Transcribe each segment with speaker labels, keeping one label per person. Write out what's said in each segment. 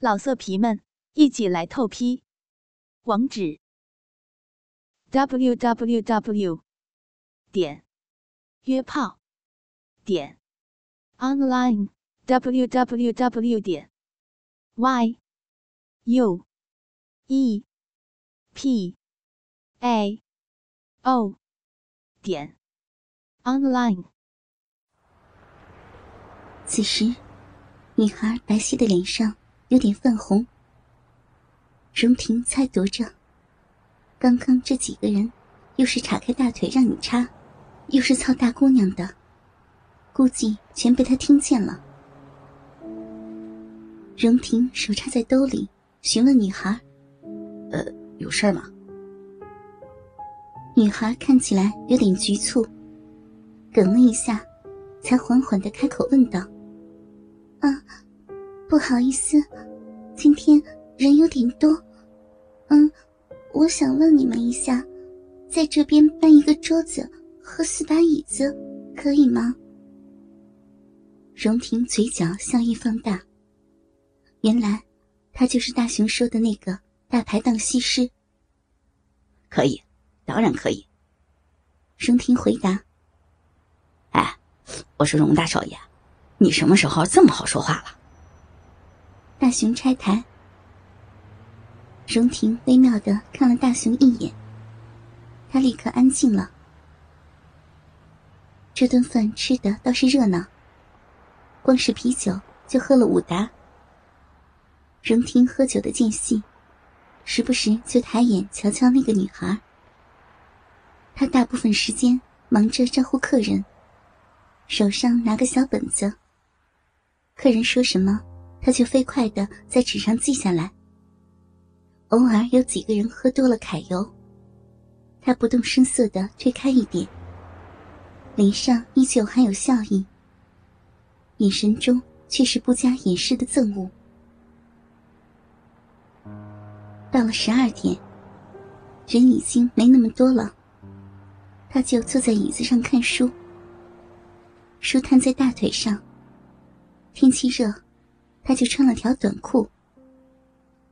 Speaker 1: 老色皮们，一起来透批！网址：w w w 点约炮点 online w w w 点 y u e p a o 点 online。
Speaker 2: 此时，女孩白皙的脸上。有点泛红。荣婷猜度着，刚刚这几个人，又是岔开大腿让你插，又是操大姑娘的，估计全被他听见了。荣婷手插在兜里，询问女孩：“
Speaker 3: 呃，有事吗？”
Speaker 2: 女孩看起来有点局促，哽了一下，才缓缓的开口问道：“啊。”不好意思，今天人有点多。嗯，我想问你们一下，在这边搬一个桌子和四把椅子，可以吗？荣婷嘴角笑意放大。原来，他就是大雄说的那个大排档西施。
Speaker 3: 可以，当然可以。
Speaker 2: 荣婷回答。
Speaker 3: 哎，我说荣大少爷，你什么时候这么好说话了？
Speaker 2: 大雄拆台，荣婷微妙的看了大雄一眼，他立刻安静了。这顿饭吃的倒是热闹，光是啤酒就喝了五打。荣婷喝酒的间隙，时不时就抬眼瞧瞧那个女孩。她大部分时间忙着招呼客人，手上拿个小本子，客人说什么。他就飞快的在纸上记下来。偶尔有几个人喝多了揩油，他不动声色的推开一点，脸上依旧还有笑意，眼神中却是不加掩饰的憎恶。到了十二点，人已经没那么多了，他就坐在椅子上看书，书摊在大腿上。天气热。他就穿了条短裤，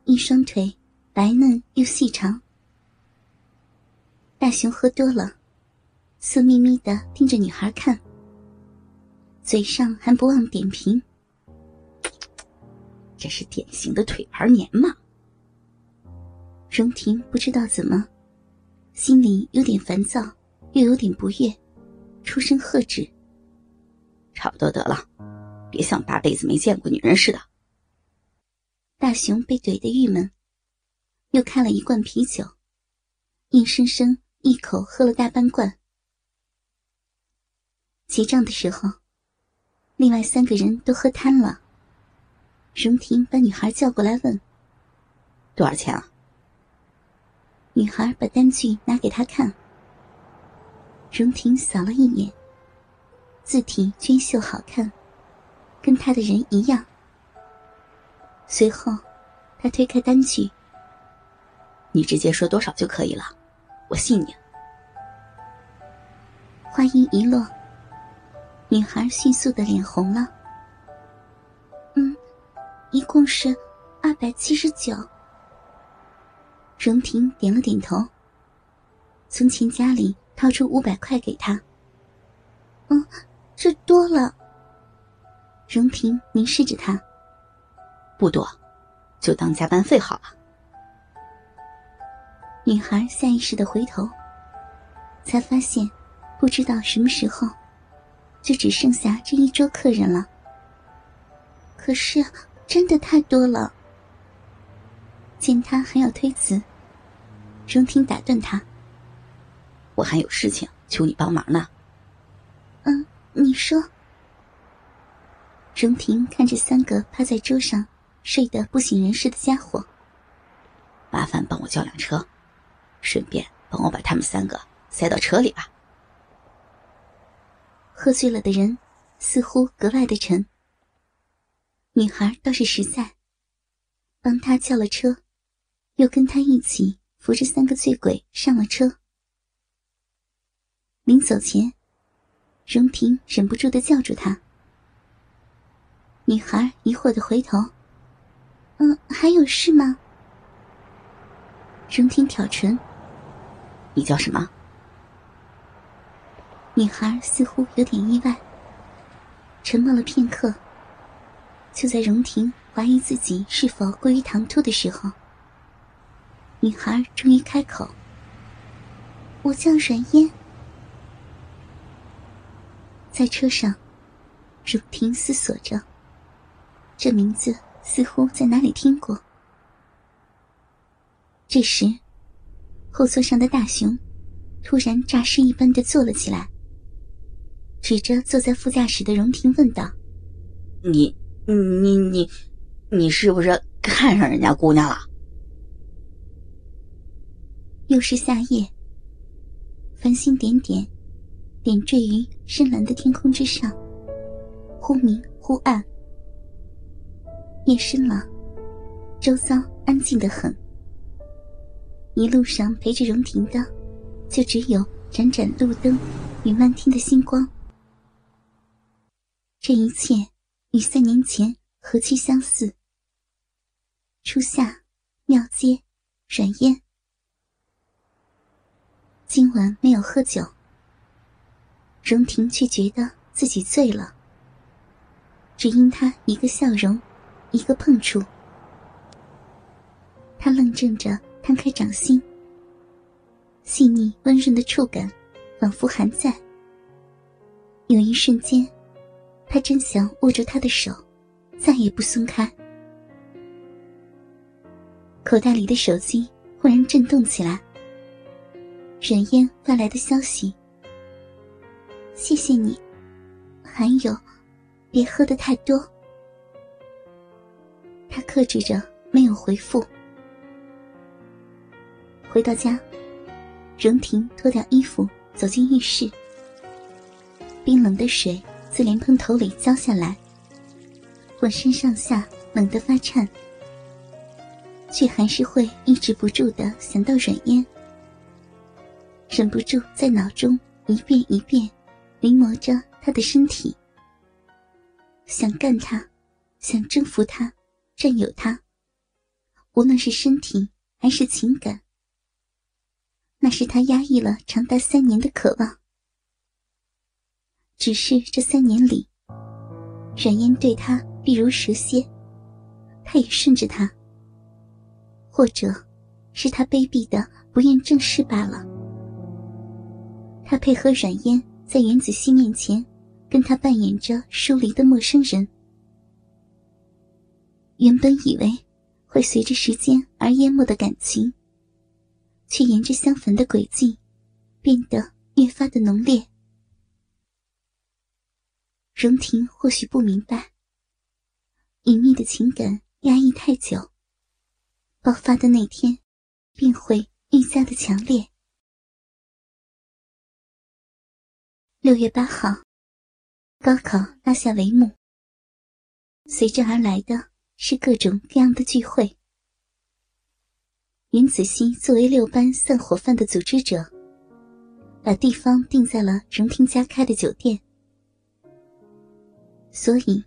Speaker 2: 一双腿白嫩又细长。大雄喝多了，色眯眯的盯着女孩看，嘴上还不忘点评：“
Speaker 3: 这是典型的腿盘年嘛。”
Speaker 2: 荣婷不知道怎么，心里有点烦躁，又有点不悦，出声喝止：“
Speaker 3: 差不多得了。”别像八辈子没见过女人似的。
Speaker 2: 大雄被怼得郁闷，又开了一罐啤酒，硬生生一口喝了大半罐。结账的时候，另外三个人都喝瘫了。荣婷把女孩叫过来问：“
Speaker 3: 多少钱啊？”
Speaker 2: 女孩把单据拿给他看。荣婷扫了一眼，字体娟秀好看。跟他的人一样。随后，他推开单据：“
Speaker 3: 你直接说多少就可以了，我信你。”
Speaker 2: 话音一落，女孩迅速的脸红了。“嗯，一共是二百七十九。”荣婷点了点头，从钱夹里掏出五百块给他。“嗯，这多了。”荣婷凝视着他，
Speaker 3: 不多，就当加班费好了。
Speaker 2: 女孩下意识的回头，才发现，不知道什么时候，就只剩下这一桌客人了。可是，真的太多了。见他还要推辞，荣婷打断他：“
Speaker 3: 我还有事情，求你帮忙呢。”“
Speaker 2: 嗯，你说。”荣婷看着三个趴在桌上睡得不省人事的家伙，
Speaker 3: 麻烦帮我叫辆车，顺便帮我把他们三个塞到车里吧。
Speaker 2: 喝醉了的人似乎格外的沉。女孩倒是实在，帮他叫了车，又跟他一起扶着三个醉鬼上了车。临走前，荣婷忍不住的叫住他。女孩疑惑的回头：“嗯，还有事吗？荣婷挑唇。
Speaker 3: 你叫什么？
Speaker 2: 女孩似乎有点意外，沉默了片刻。就在荣婷怀疑自己是否过于唐突的时候，女孩终于开口：“我叫阮嫣。”在车上，荣婷思索着，这名字似乎在哪里听过。这时，后座上的大熊突然诈尸一般的坐了起来，指着坐在副驾驶的荣婷问道：“
Speaker 3: 你、你、你、你是不是看上人家姑娘了？”
Speaker 2: 又是夏夜，繁星点点，点缀于深蓝的天空之上，忽明忽暗。夜深了，周遭安静的很。一路上陪着荣婷的，就只有盏盏路灯与漫天的星光。这一切与三年前何其相似。初夏，庙街，软烟。今晚没有喝酒，荣婷却觉得自己醉了，只因他一个笑容，一个碰触。他愣怔着。摊开掌心，细腻温润的触感，仿佛还在。有一瞬间，他真想握住他的手，再也不松开。口袋里的手机忽然震动起来，冉嫣发来的消息：“谢谢你，还有，别喝的太多。”他克制着没有回复。回到家，荣婷脱掉衣服走进浴室。冰冷的水自莲蓬头里浇下来，浑身上下冷得发颤，却还是会抑制不住的想到软烟，忍不住在脑中一遍一遍临摹着他的身体，想干他，想征服他，占有他。无论是身体还是情感。那是他压抑了长达三年的渴望。只是这三年里，冉嫣对他避如蛇蝎，他也顺着他，或者，是他卑鄙的不愿正视罢了。他配合冉嫣在袁子熙面前，跟他扮演着疏离的陌生人。原本以为会随着时间而淹没的感情。却沿着相反的轨迹，变得越发的浓烈。荣婷或许不明白，隐秘的情感压抑太久，爆发的那天，便会愈加的强烈。六月八号，高考拉下帷幕，随之而来的是各种各样的聚会。袁子熙作为六班散伙饭的组织者，把地方定在了荣婷家开的酒店，所以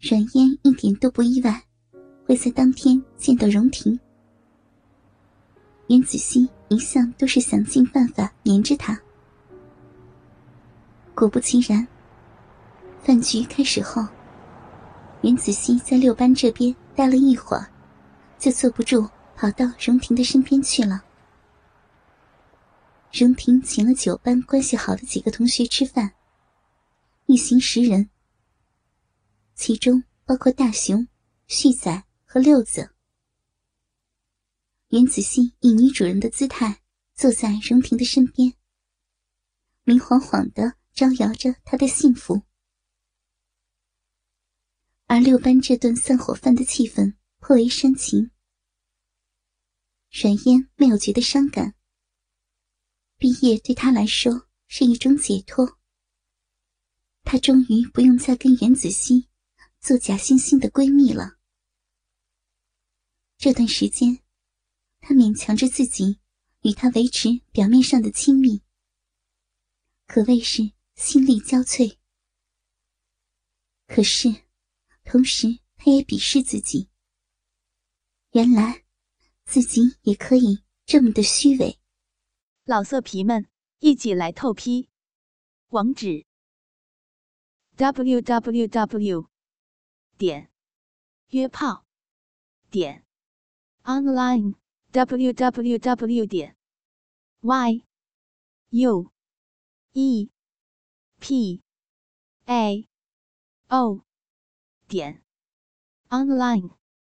Speaker 2: 阮嫣一点都不意外会在当天见到荣婷。袁子熙一向都是想尽办法黏着她，果不其然，饭局开始后，袁子熙在六班这边待了一会儿，就坐不住。跑到荣婷的身边去了。荣婷请了九班关系好的几个同学吃饭，一行十人，其中包括大雄、旭仔和六子。袁子熙以女主人的姿态坐在荣婷的身边，明晃晃的招摇着她的幸福。而六班这顿散伙饭的气氛颇为煽情。阮嫣没有觉得伤感。毕业对她来说是一种解脱。她终于不用再跟袁子熙做假惺惺的闺蜜了。这段时间，她勉强着自己与他维持表面上的亲密，可谓是心力交瘁。可是，同时他也鄙视自己。原来自己也可以这么的虚伪。
Speaker 1: 老色皮们，一起来透批！网址：w w w 点约炮点 online w w w 点 y u e p a o 点 online。